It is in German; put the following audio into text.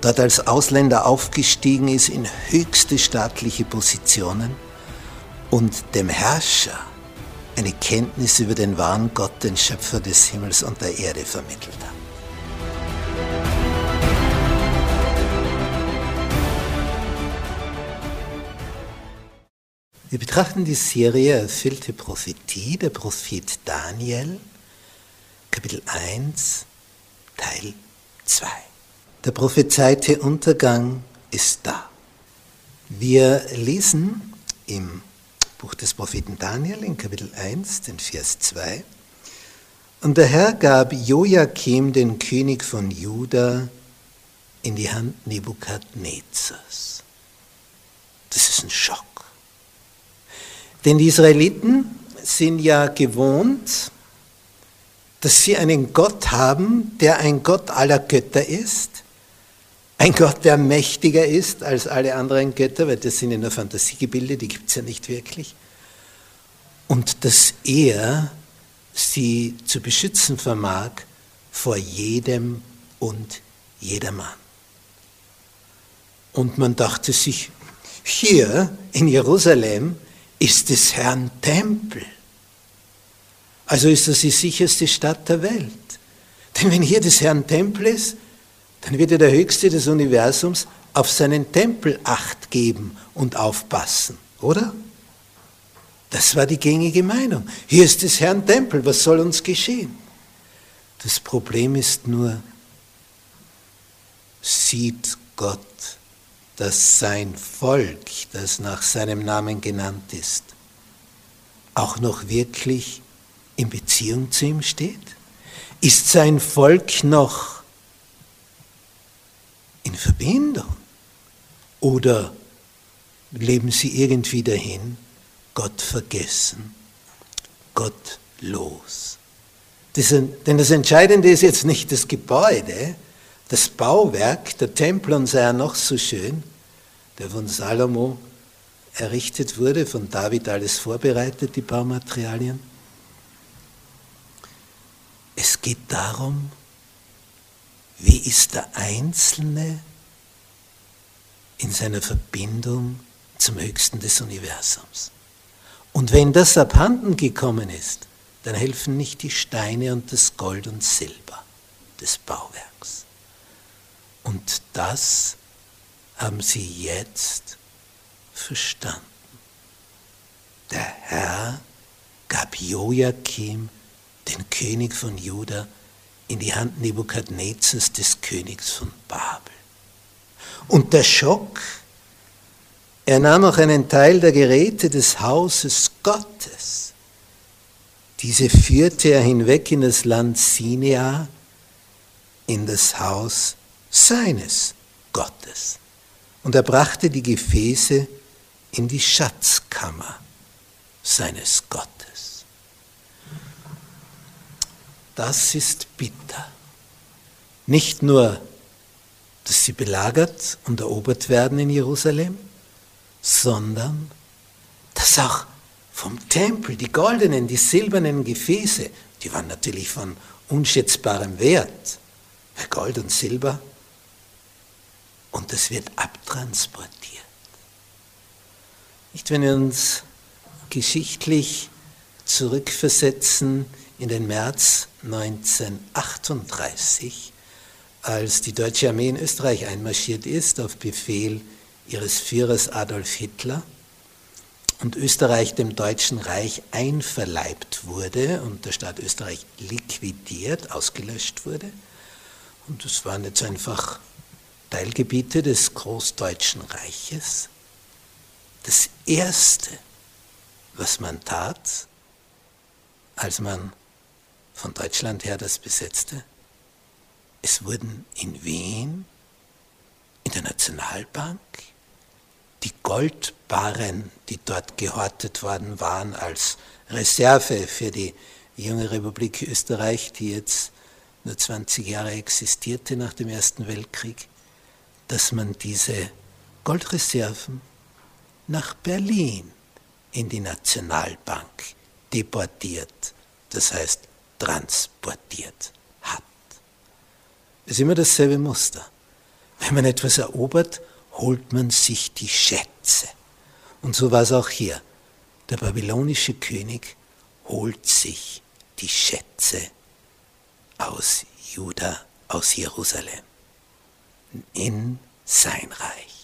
dort als Ausländer aufgestiegen ist in höchste staatliche Positionen und dem Herrscher eine Kenntnis über den wahren Gott, den Schöpfer des Himmels und der Erde vermittelt hat. Wir betrachten die Serie Erfüllte Prophetie, der Prophet Daniel, Kapitel 1, Teil 2. Der prophezeite Untergang ist da. Wir lesen im Buch des Propheten Daniel in Kapitel 1, den Vers 2. Und der Herr gab Joachim, den König von Juda, in die Hand Nebukadnezars. Das ist ein Schock. Denn die Israeliten sind ja gewohnt, dass sie einen Gott haben, der ein Gott aller Götter ist, ein Gott, der mächtiger ist als alle anderen Götter, weil das sind in der Fantasiegebilde, die gibt es ja nicht wirklich, und dass er sie zu beschützen vermag vor jedem und jedermann. Und man dachte sich, hier in Jerusalem ist des Herrn Tempel. Also ist das die sicherste Stadt der Welt. Denn wenn hier des Herrn Tempel ist, dann wird ja der Höchste des Universums auf seinen Tempel acht geben und aufpassen, oder? Das war die gängige Meinung. Hier ist des Herrn Tempel, was soll uns geschehen? Das Problem ist nur, sieht Gott dass sein Volk, das nach seinem Namen genannt ist, auch noch wirklich in Beziehung zu ihm steht? Ist sein Volk noch in Verbindung? Oder leben sie irgendwie dahin, Gott vergessen, Gott los? Das, denn das Entscheidende ist jetzt nicht das Gebäude, das Bauwerk, der Tempel, und sei er noch so schön, der von Salomo errichtet wurde, von David alles vorbereitet, die Baumaterialien. Es geht darum, wie ist der Einzelne in seiner Verbindung zum Höchsten des Universums. Und wenn das abhanden gekommen ist, dann helfen nicht die Steine und das Gold und Silber des Bauwerks. Und das haben sie jetzt verstanden. Der Herr gab Joachim, den König von Juda, in die Hand Nebukadnezars, des Königs von Babel. Und der Schock, er nahm auch einen Teil der Geräte des Hauses Gottes. Diese führte er hinweg in das Land Sinea, in das Haus seines Gottes. Und er brachte die Gefäße in die Schatzkammer seines Gottes. Das ist bitter. Nicht nur, dass sie belagert und erobert werden in Jerusalem, sondern dass auch vom Tempel die goldenen, die silbernen Gefäße, die waren natürlich von unschätzbarem Wert, weil Gold und Silber, und das wird abtransportiert. Nicht, wenn wir uns geschichtlich zurückversetzen in den März 1938, als die deutsche Armee in Österreich einmarschiert ist auf Befehl ihres Führers Adolf Hitler und Österreich dem Deutschen Reich einverleibt wurde und der Staat Österreich liquidiert, ausgelöscht wurde. Und das waren jetzt einfach Teilgebiete des Großdeutschen Reiches. Das Erste, was man tat, als man von Deutschland her das besetzte, es wurden in Wien, in der Nationalbank, die Goldbarren, die dort gehortet worden waren als Reserve für die junge Republik Österreich, die jetzt nur 20 Jahre existierte nach dem Ersten Weltkrieg, dass man diese Goldreserven nach Berlin in die Nationalbank deportiert, das heißt transportiert hat. Es ist immer dasselbe Muster. Wenn man etwas erobert, holt man sich die Schätze. Und so war es auch hier. Der babylonische König holt sich die Schätze aus Juda, aus Jerusalem, in sein Reich.